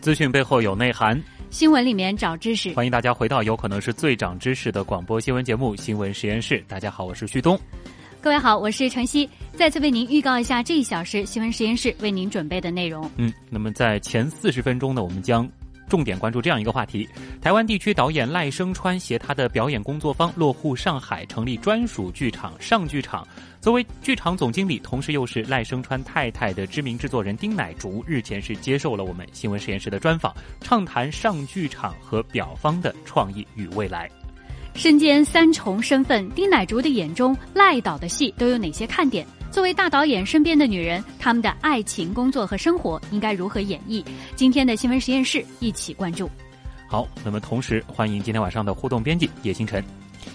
资讯背后有内涵，新闻里面找知识。欢迎大家回到有可能是最长知识的广播新闻节目《新闻实验室》。大家好，我是旭东。各位好，我是晨曦。再次为您预告一下这一小时新闻实验室为您准备的内容。嗯，那么在前四十分钟呢，我们将。重点关注这样一个话题：台湾地区导演赖声川携他的表演工作坊落户上海，成立专属剧场上剧场。作为剧场总经理，同时又是赖声川太太的知名制作人丁乃竺，日前是接受了我们新闻实验室的专访，畅谈上剧场和表方的创意与未来。身兼三重身份，丁乃竺的眼中赖导的戏都有哪些看点？作为大导演身边的女人，他们的爱情、工作和生活应该如何演绎？今天的新闻实验室一起关注。好，那么同时欢迎今天晚上的互动编辑叶星辰。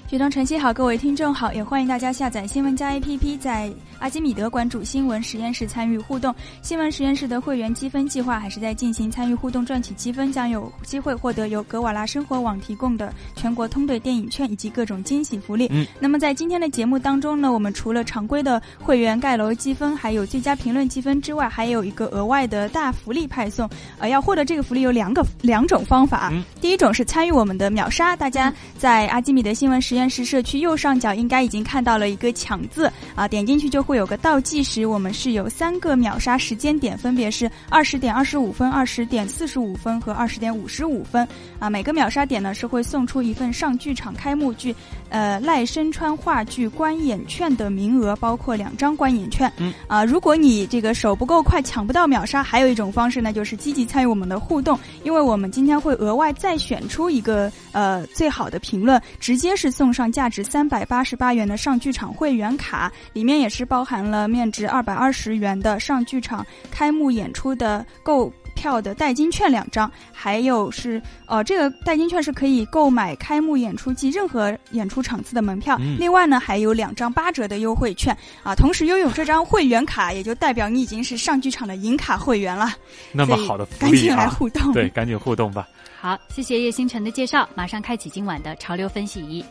举东晨曦好，各位听众好，也欢迎大家下载新闻加 APP，在阿基米德关注新闻实验室参与互动。新闻实验室的会员积分计划还是在进行，参与互动赚取积分，将有机会获得由格瓦拉生活网提供的全国通兑电影券以及各种惊喜福利。嗯，那么在今天的节目当中呢，我们除了常规的会员盖楼积分，还有最佳评论积分之外，还有一个额外的大福利派送。呃，要获得这个福利有两个两种方法，第一种是参与我们的秒杀，大家在阿基米德新闻实验。室社区右上角应该已经看到了一个抢字啊，点进去就会有个倒计时。我们是有三个秒杀时间点，分别是二十点二十五分、二十点四十五分和二十点五十五分啊。每个秒杀点呢是会送出一份上剧场开幕剧，呃赖声川话剧观演券的名额，包括两张观演券。嗯啊，如果你这个手不够快，抢不到秒杀，还有一种方式呢，就是积极参与我们的互动，因为我们今天会额外再选出一个呃最好的评论，直接是送。上价值三百八十八元的上剧场会员卡，里面也是包含了面值二百二十元的上剧场开幕演出的购票的代金券两张，还有是呃这个代金券是可以购买开幕演出及任何演出场次的门票。另外呢还有两张八折的优惠券啊，同时拥有这张会员卡，也就代表你已经是上剧场的银卡会员了。那么好的福利啊！赶紧来互动，对，赶紧互动吧。好，谢谢叶星辰的介绍，马上开启今晚的潮流分析仪。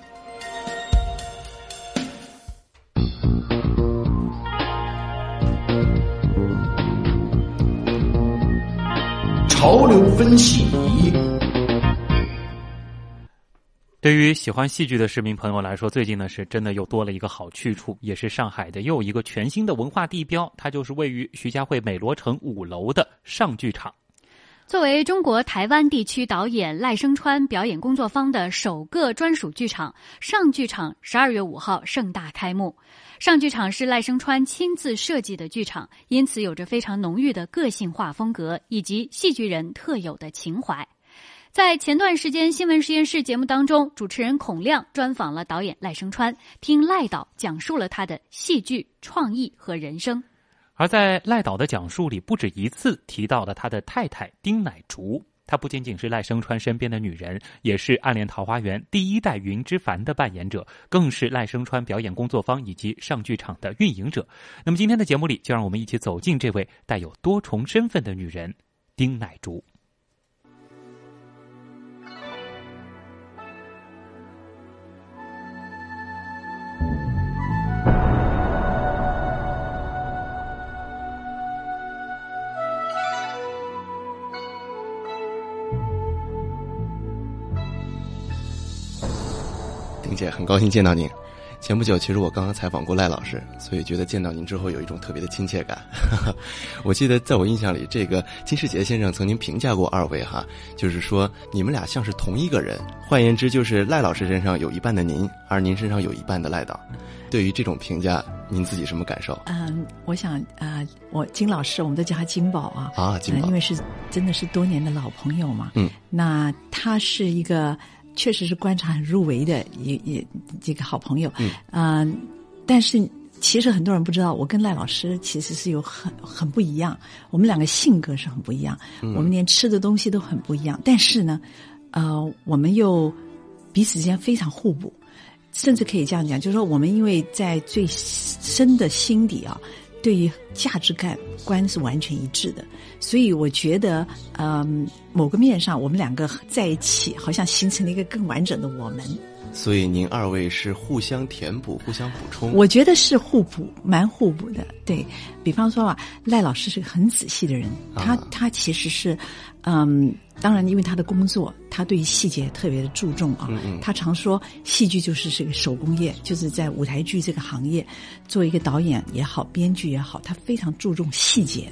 潮流分析仪。对于喜欢戏剧的市民朋友来说，最近呢是真的又多了一个好去处，也是上海的又一个全新的文化地标，它就是位于徐家汇美罗城五楼的上剧场。作为中国台湾地区导演赖声川表演工作坊的首个专属剧场，上剧场十二月五号盛大开幕。上剧场是赖声川亲自设计的剧场，因此有着非常浓郁的个性化风格以及戏剧人特有的情怀。在前段时间新闻实验室节目当中，主持人孔亮专访了导演赖声川，听赖导讲述了他的戏剧创意和人生。而在赖导的讲述里，不止一次提到了他的太太丁乃竺。她不仅仅是赖声川身边的女人，也是《暗恋桃花源》第一代云之凡的扮演者，更是赖声川表演工作坊以及上剧场的运营者。那么今天的节目里，就让我们一起走进这位带有多重身份的女人——丁乃竺。很高兴见到您。前不久，其实我刚刚采访过赖老师，所以觉得见到您之后有一种特别的亲切感。我记得在我印象里，这个金世杰先生曾经评价过二位哈，就是说你们俩像是同一个人。换言之，就是赖老师身上有一半的您，而您身上有一半的赖导。对于这种评价，您自己什么感受？嗯，我想啊，我金老师，我们都叫他金宝啊啊，金宝，因为是真的是多年的老朋友嘛。嗯，那他是一个。确实是观察很入围的一一这个好朋友，嗯，啊，但是其实很多人不知道，我跟赖老师其实是有很很不一样，我们两个性格是很不一样，我们连吃的东西都很不一样，但是呢，呃，我们又彼此之间非常互补，甚至可以这样讲，就是说我们因为在最深的心底啊。对于价值感观是完全一致的，所以我觉得，嗯，某个面上我们两个在一起，好像形成了一个更完整的我们。所以您二位是互相填补、互相补充。我觉得是互补，蛮互补的。对比方说啊，赖老师是个很仔细的人，他他其实是，嗯。当然，因为他的工作，他对于细节特别的注重啊。他常说，戏剧就是这个手工业，就是在舞台剧这个行业，做一个导演也好，编剧也好，他非常注重细节。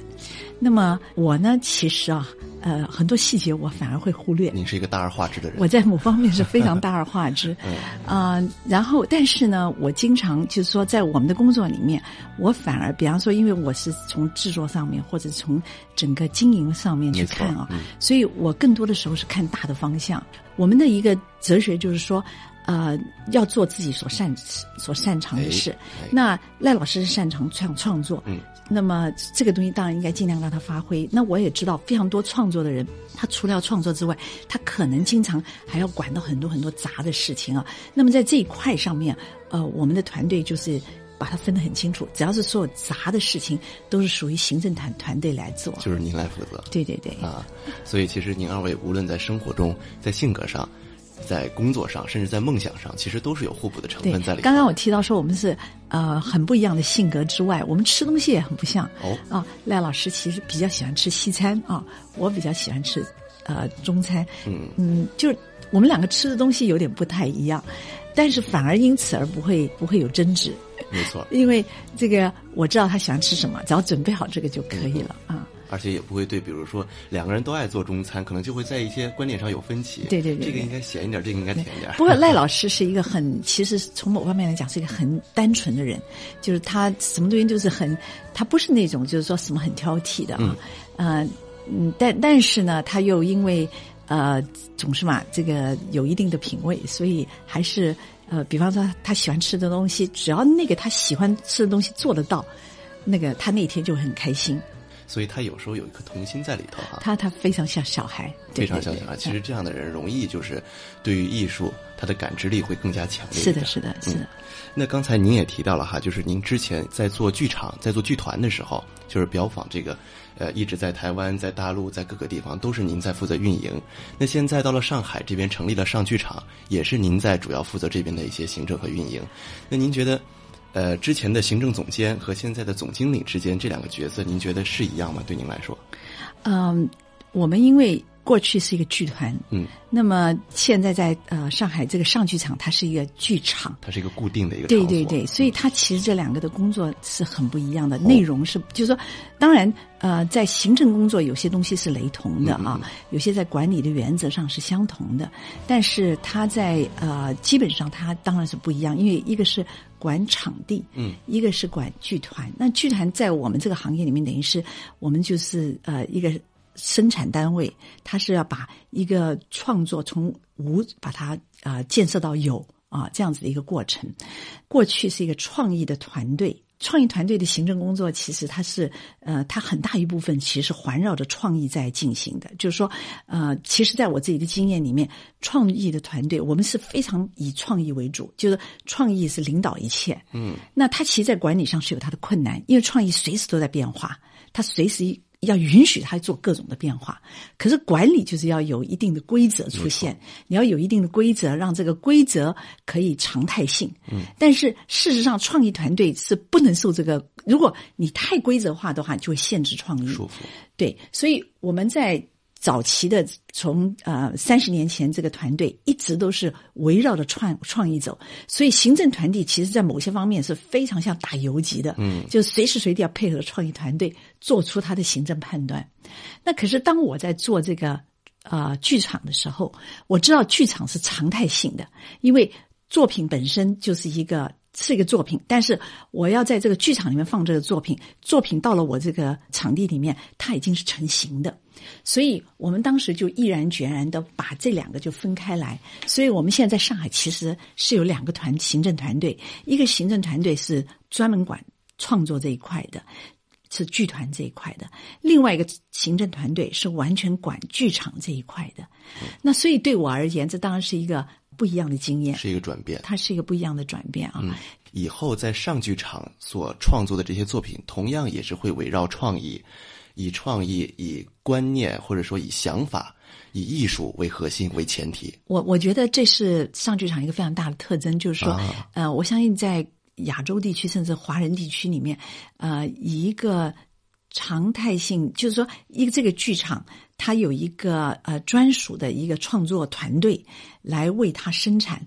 那么我呢，其实啊，呃，很多细节我反而会忽略。你是一个大而化之的人。我在某方面是非常大而化之。啊，然后但是呢，我经常就是说，在我们的工作里面，我反而，比方说，因为我是从制作上面或者从整个经营上面去看啊，所以我。更多的时候是看大的方向。我们的一个哲学就是说，呃，要做自己所擅所擅长的事。那赖老师是擅长创创作，嗯，那么这个东西当然应该尽量让他发挥。那我也知道非常多创作的人，他除了要创作之外，他可能经常还要管到很多很多杂的事情啊。那么在这一块上面，呃，我们的团队就是。把它分得很清楚，只要是所有杂的事情，都是属于行政团团队来做，就是您来负责。对对对啊，所以其实您二位无论在生活中、在性格上、在工作上，甚至在梦想上，其实都是有互补的成分在里。刚刚我提到说我们是呃很不一样的性格之外，我们吃东西也很不像。哦啊，赖老师其实比较喜欢吃西餐啊，我比较喜欢吃呃中餐。嗯嗯，就是我们两个吃的东西有点不太一样，但是反而因此而不会不会有争执。没错，因为这个我知道他喜欢吃什么，只要准备好这个就可以了啊。而且也不会对，比如说两个人都爱做中餐，可能就会在一些观点上有分歧。对对对，这个应该咸一点，这个应该甜一点。不过赖老师是一个很，其实从某方面来讲是一个很单纯的人，就是他什么东西就是很，他不是那种就是说什么很挑剔的啊，呃嗯，但但是呢，他又因为呃总是嘛，这个有一定的品味，所以还是。呃，比方说他喜欢吃的东西，只要那个他喜欢吃的东西做得到，那个他那天就很开心。所以他有时候有一颗童心在里头哈。他他非常像小孩，非常像小孩。其实这样的人容易就是对于艺术他的感知力会更加强烈。是的，是的，是的。那刚才您也提到了哈，就是您之前在做剧场、在做剧团的时候，就是表坊这个。呃，一直在台湾、在大陆、在各个地方都是您在负责运营。那现在到了上海这边成立了上剧场，也是您在主要负责这边的一些行政和运营。那您觉得，呃，之前的行政总监和现在的总经理之间这两个角色，您觉得是一样吗？对您来说？嗯，我们因为。过去是一个剧团，嗯，那么现在在呃上海这个上剧场，它是一个剧场，它是一个固定的一个对对对，所以它其实这两个的工作是很不一样的，内容是就是说，当然呃在行政工作有些东西是雷同的啊，有些在管理的原则上是相同的，但是它在呃基本上它当然是不一样，因为一个是管场地，嗯，一个是管剧团，那剧团在我们这个行业里面等于是我们就是呃一个。生产单位，它是要把一个创作从无把它啊建设到有啊这样子的一个过程。过去是一个创意的团队，创意团队的行政工作其实它是呃它很大一部分其实环绕着创意在进行的。就是说呃，其实在我自己的经验里面，创意的团队我们是非常以创意为主，就是创意是领导一切。嗯，那它其实，在管理上是有它的困难，因为创意随时都在变化，它随时。要允许他做各种的变化，可是管理就是要有一定的规则出现，你要有一定的规则，让这个规则可以常态性。嗯，但是事实上，创意团队是不能受这个，如果你太规则化的话，就会限制创意。束缚。对，所以我们在。早期的从呃三十年前，这个团队一直都是围绕着创创意走，所以行政团队其实在某些方面是非常像打游击的，嗯，就随时随地要配合创意团队做出他的行政判断。那可是当我在做这个呃剧场的时候，我知道剧场是常态性的，因为作品本身就是一个是一个作品，但是我要在这个剧场里面放这个作品，作品到了我这个场地里面，它已经是成型的，所以我们当时就毅然决然的把这两个就分开来。所以我们现在在上海其实是有两个团行政团队，一个行政团队是专门管创作这一块的，是剧团这一块的；另外一个行政团队是完全管剧场这一块的。那所以对我而言，这当然是一个。不一样的经验是一个转变，它是一个不一样的转变啊！嗯，以后在上剧场所创作的这些作品，同样也是会围绕创意，以创意、以观念或者说以想法、以艺术为核心为前提。我我觉得这是上剧场一个非常大的特征，就是说，呃，我相信在亚洲地区甚至华人地区里面，呃，一个常态性，就是说，一个这个剧场。它有一个呃专属的一个创作团队来为它生产。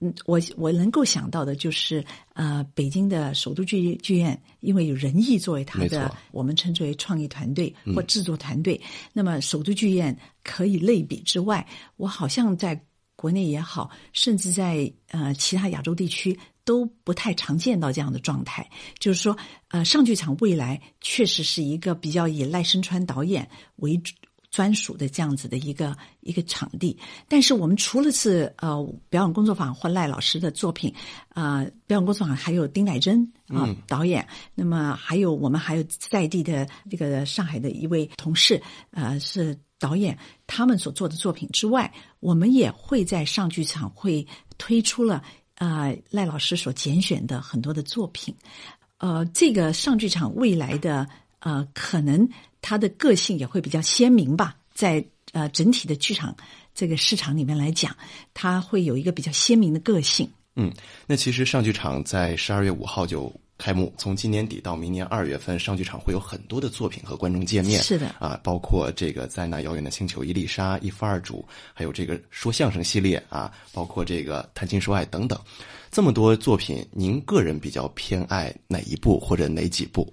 嗯，我我能够想到的就是呃，北京的首都剧剧院，因为有仁义作为它的，我们称之为创意团队或制作团队。那么首都剧院可以类比之外，我好像在国内也好，甚至在呃其他亚洲地区都不太常见到这样的状态。就是说，呃，上剧场未来确实是一个比较以赖声川导演为主。专属的这样子的一个一个场地，但是我们除了是呃表演工作坊或赖老师的作品，呃表演工作坊还有丁乃真啊导演，那么还有我们还有在地的这个上海的一位同事呃是导演，他们所做的作品之外，我们也会在上剧场会推出了啊赖老师所拣选的很多的作品，呃这个上剧场未来的呃可能。他的个性也会比较鲜明吧，在呃整体的剧场这个市场里面来讲，他会有一个比较鲜明的个性。嗯，那其实上剧场在十二月五号就开幕，从今年底到明年二月份，上剧场会有很多的作品和观众见面。是的，啊，包括这个在那遥远的星球，伊丽莎、一夫二主，还有这个说相声系列啊，包括这个谈情说爱等等，这么多作品，您个人比较偏爱哪一部或者哪几部？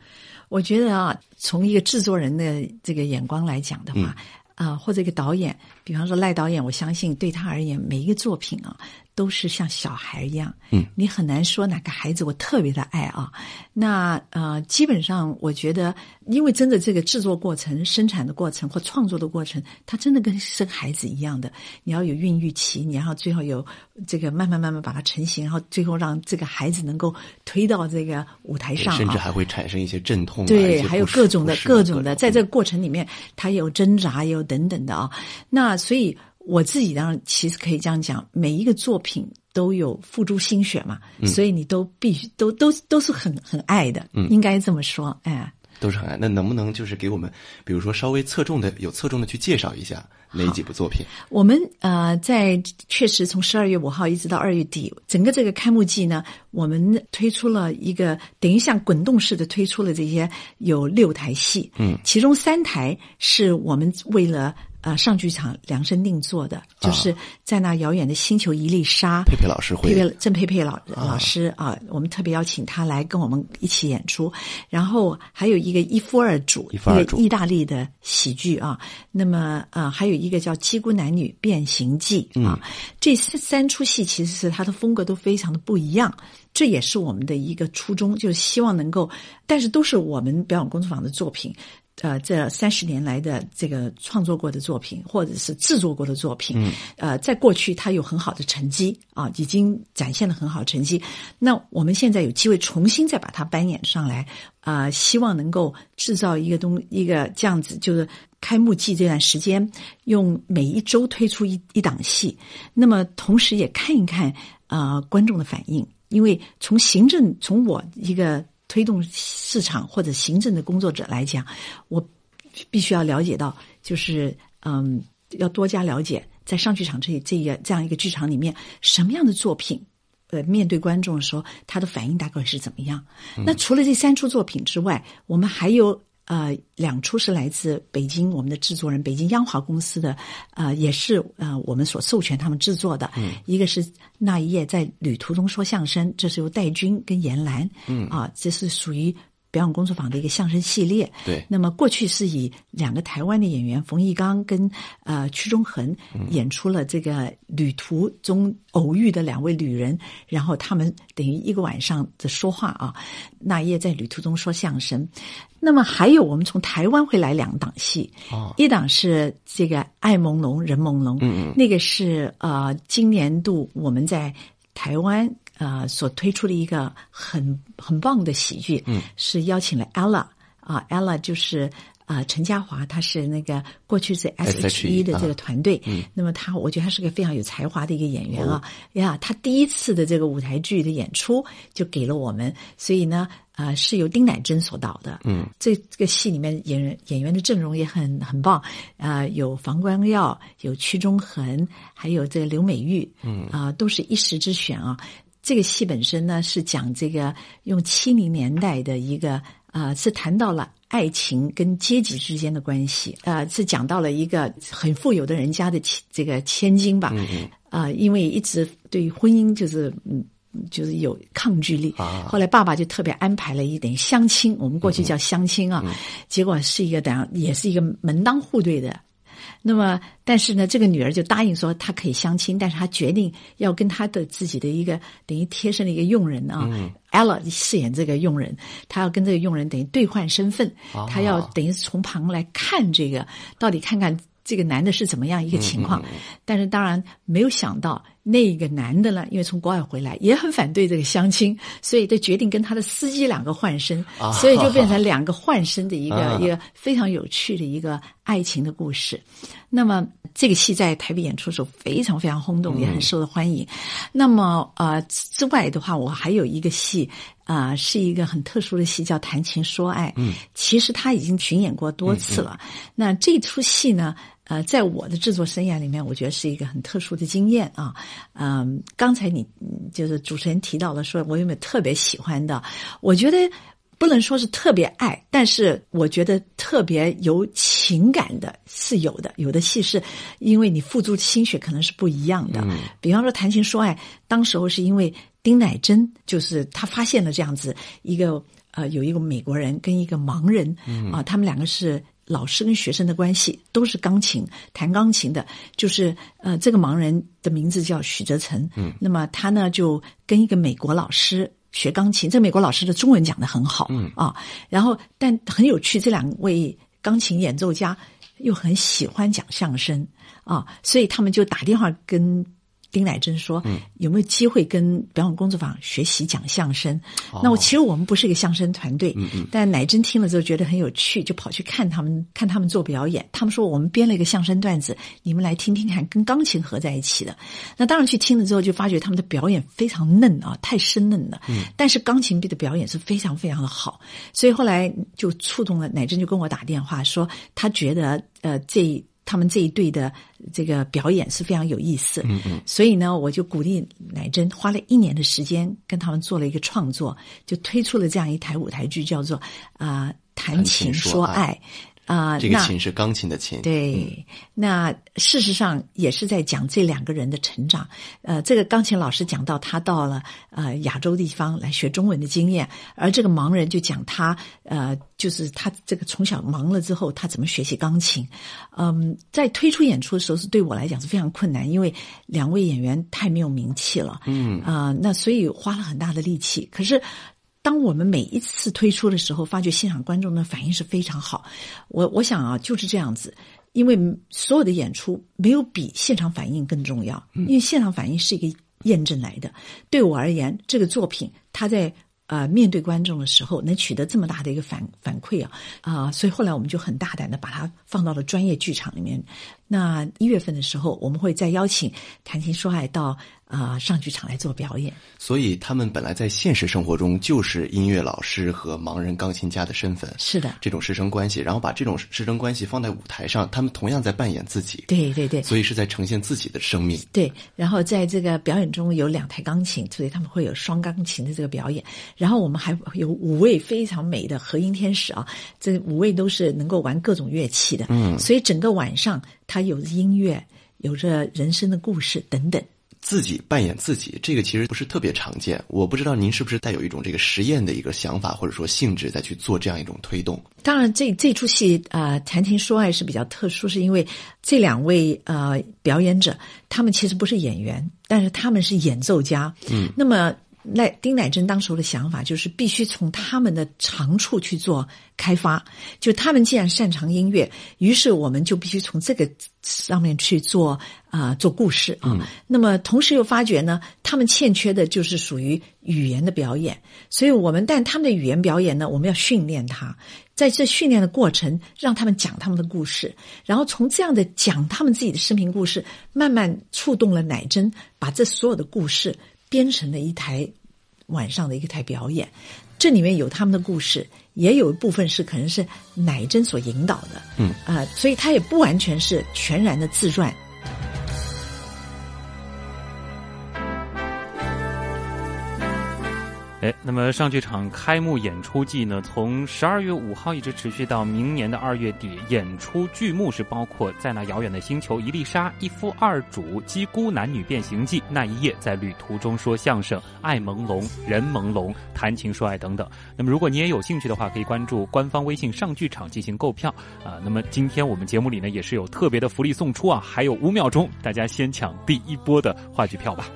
我觉得啊，从一个制作人的这个眼光来讲的话，啊，或者一个导演，比方说赖导演，我相信对他而言，每一个作品啊。都是像小孩一样，嗯，你很难说哪个孩子我特别的爱啊。那呃，基本上我觉得，因为真的这个制作过程、生产的过程或创作的过程，它真的跟生孩子一样的。你要有孕育期，你要最后有这个慢慢慢慢把它成型，然后最后让这个孩子能够推到这个舞台上，甚至还会产生一些阵痛。对，还有各种的各种的，在这个过程里面，它有挣扎，也有等等的啊。那所以。我自己当然其实可以这样讲，每一个作品都有付诸心血嘛，所以你都必须都都都是很很爱的，应该这么说，哎，都是很爱。那能不能就是给我们，比如说稍微侧重的有侧重的去介绍一下哪几部作品？我们呃，在确实从十二月五号一直到二月底，整个这个开幕季呢，我们推出了一个等于像滚动式的推出了这些有六台戏，嗯，其中三台是我们为了。啊，上剧场量身定做的，就是在那遥远的星球伊丽莎，佩佩老师会，佩佩郑佩佩老老师啊，我们特别邀请他来跟我们一起演出。然后还有一个一夫二主，一夫二主，意大利的喜剧啊。那么啊，还有一个叫《七姑男女变形记》啊。这三出戏其实是他的风格都非常的不一样，这也是我们的一个初衷，就是希望能够，但是都是我们表演工作坊的作品。呃，这三十年来的这个创作过的作品，或者是制作过的作品，嗯，呃，在过去它有很好的成绩啊，已经展现了很好的成绩。那我们现在有机会重新再把它搬演上来，啊，希望能够制造一个东一个这样子，就是开幕季这段时间，用每一周推出一一档戏，那么同时也看一看啊观众的反应，因为从行政从我一个。推动市场或者行政的工作者来讲，我必须要了解到，就是嗯，要多加了解，在上剧场这这个这样一个剧场里面，什么样的作品，呃，面对观众的时候，他的反应大概是怎么样？那除了这三出作品之外，我们还有。呃，两出是来自北京，我们的制作人，北京央华公司的，呃，也是呃我们所授权他们制作的。嗯，一个是那一夜在旅途中说相声，这是由戴军跟严兰，嗯啊，这是属于表演工作坊的一个相声系列。对，那么过去是以两个台湾的演员冯一刚跟呃屈中恒演出了这个旅途中偶遇的两位旅人，然后他们等于一个晚上的说话啊，那夜在旅途中说相声。那么还有我们从台湾会来两档戏，哦，一档是这个爱朦胧人朦胧，嗯嗯，那个是呃今年度我们在台湾。呃，所推出的一个很很棒的喜剧，嗯，是邀请了 ella 啊，ella 就是啊陈嘉华，他是那个过去是 S.H.E 的这个团队，嗯，那么他我觉得他是个非常有才华的一个演员啊，呀，他第一次的这个舞台剧的演出就给了我们，所以呢，啊是由丁乃真所导的，嗯，这这个戏里面演员演员的阵容也很很棒，啊，有房光耀，有屈中恒，还有这个刘美玉，嗯，啊，都是一时之选啊。这个戏本身呢是讲这个用七零年代的一个啊、呃，是谈到了爱情跟阶级之间的关系啊、呃，是讲到了一个很富有的人家的这个千金吧，嗯啊、呃，因为一直对婚姻就是嗯。就是有抗拒力，啊、后来爸爸就特别安排了一点相亲，我们过去叫相亲啊，嗯、结果是一个等也是一个门当户对的。那么，但是呢，这个女儿就答应说她可以相亲，但是她决定要跟她的自己的一个等于贴身的一个佣人啊、嗯、，ella 饰演这个佣人，她要跟这个佣人等于兑换身份，啊、她要等于从旁来看这个，到底看看这个男的是怎么样一个情况。嗯、但是当然没有想到那个男的呢，因为从国外回来也很反对这个相亲，所以就决定跟他的司机两个换身，啊、所以就变成两个换身的一个、啊、一个非常有趣的一个爱情的故事。那么这个戏在台北演出的时候非常非常轰动，嗯、也很受到欢迎。那么呃之外的话，我还有一个戏啊、呃，是一个很特殊的戏，叫《谈情说爱》。嗯，其实他已经巡演过多次了。嗯、那这出戏呢？呃，在我的制作生涯里面，我觉得是一个很特殊的经验啊。嗯，刚才你就是主持人提到了，说我有没有特别喜欢的？我觉得不能说是特别爱，但是我觉得特别有情感的是有的。有的戏是因为你付出心血可能是不一样的。嗯，比方说《谈情说爱》，当时候是因为丁乃真，就是他发现了这样子一个呃，有一个美国人跟一个盲人，嗯啊，他们两个是。老师跟学生的关系都是钢琴，弹钢琴的，就是呃，这个盲人的名字叫许哲成，嗯，那么他呢就跟一个美国老师学钢琴，这个美国老师的中文讲得很好，嗯。啊，然后但很有趣，这两位钢琴演奏家又很喜欢讲相声啊，所以他们就打电话跟。丁乃真说：“嗯，有没有机会跟表演工作坊学习讲相声？哦、那我其实我们不是一个相声团队，嗯嗯，但乃真听了之后觉得很有趣，就跑去看他们看他们做表演。他们说我们编了一个相声段子，你们来听听看，跟钢琴合在一起的。那当然去听了之后，就发觉他们的表演非常嫩啊，太生嫩了。嗯，但是钢琴的表演是非常非常的好，所以后来就触动了乃真，就跟我打电话说，他觉得呃这。”他们这一队的这个表演是非常有意思，嗯嗯，所以呢，我就鼓励乃真花了一年的时间跟他们做了一个创作，就推出了这样一台舞台剧，叫做啊、呃、谈情说爱。啊、呃，这个琴是钢琴的琴。对，嗯、那事实上也是在讲这两个人的成长。呃，这个钢琴老师讲到他到了呃亚洲地方来学中文的经验，而这个盲人就讲他呃，就是他这个从小盲了之后，他怎么学习钢琴。嗯，在推出演出的时候，是对我来讲是非常困难，因为两位演员太没有名气了。嗯啊、呃，那所以花了很大的力气。可是。当我们每一次推出的时候，发觉现场观众的反应是非常好。我我想啊，就是这样子，因为所有的演出没有比现场反应更重要，因为现场反应是一个验证来的。对我而言，这个作品它在呃面对观众的时候能取得这么大的一个反反馈啊啊、呃，所以后来我们就很大胆的把它放到了专业剧场里面。那一月份的时候，我们会再邀请谈情说爱到。啊、呃，上剧场来做表演，所以他们本来在现实生活中就是音乐老师和盲人钢琴家的身份，是的，这种师生关系，然后把这种师生关系放在舞台上，他们同样在扮演自己，对对对，所以是在呈现自己的生命，对。然后在这个表演中有两台钢琴，所以他们会有双钢琴的这个表演，然后我们还有五位非常美的和音天使啊，这五位都是能够玩各种乐器的，嗯，所以整个晚上它有音乐，有着人生的故事等等。自己扮演自己，这个其实不是特别常见。我不知道您是不是带有一种这个实验的一个想法，或者说性质，再去做这样一种推动。当然，这这出戏啊，谈情说爱是比较特殊，是因为这两位呃表演者，他们其实不是演员，但是他们是演奏家。嗯，那么。那丁乃真当时的想法就是必须从他们的长处去做开发，就他们既然擅长音乐，于是我们就必须从这个上面去做啊做故事啊。那么同时又发觉呢，他们欠缺的就是属于语言的表演，所以我们但他们的语言表演呢，我们要训练他，在这训练的过程，让他们讲他们的故事，然后从这样的讲他们自己的生平故事，慢慢触动了乃真，把这所有的故事。编成了一台晚上的一个台表演，这里面有他们的故事，也有一部分是可能是乃真所引导的，嗯。啊，所以他也不完全是全然的自传。哎，那么上剧场开幕演出季呢，从十二月五号一直持续到明年的二月底。演出剧目是包括《在那遥远的星球》、《伊丽莎》、《一夫二主》、《鸡姑男女变形记》、《那一夜在旅途中说相声》、《爱朦胧》、《人朦胧》、《谈情说爱》等等。那么，如果你也有兴趣的话，可以关注官方微信上剧场进行购票啊。那么，今天我们节目里呢，也是有特别的福利送出啊，还有五秒钟，大家先抢第一波的话剧票吧。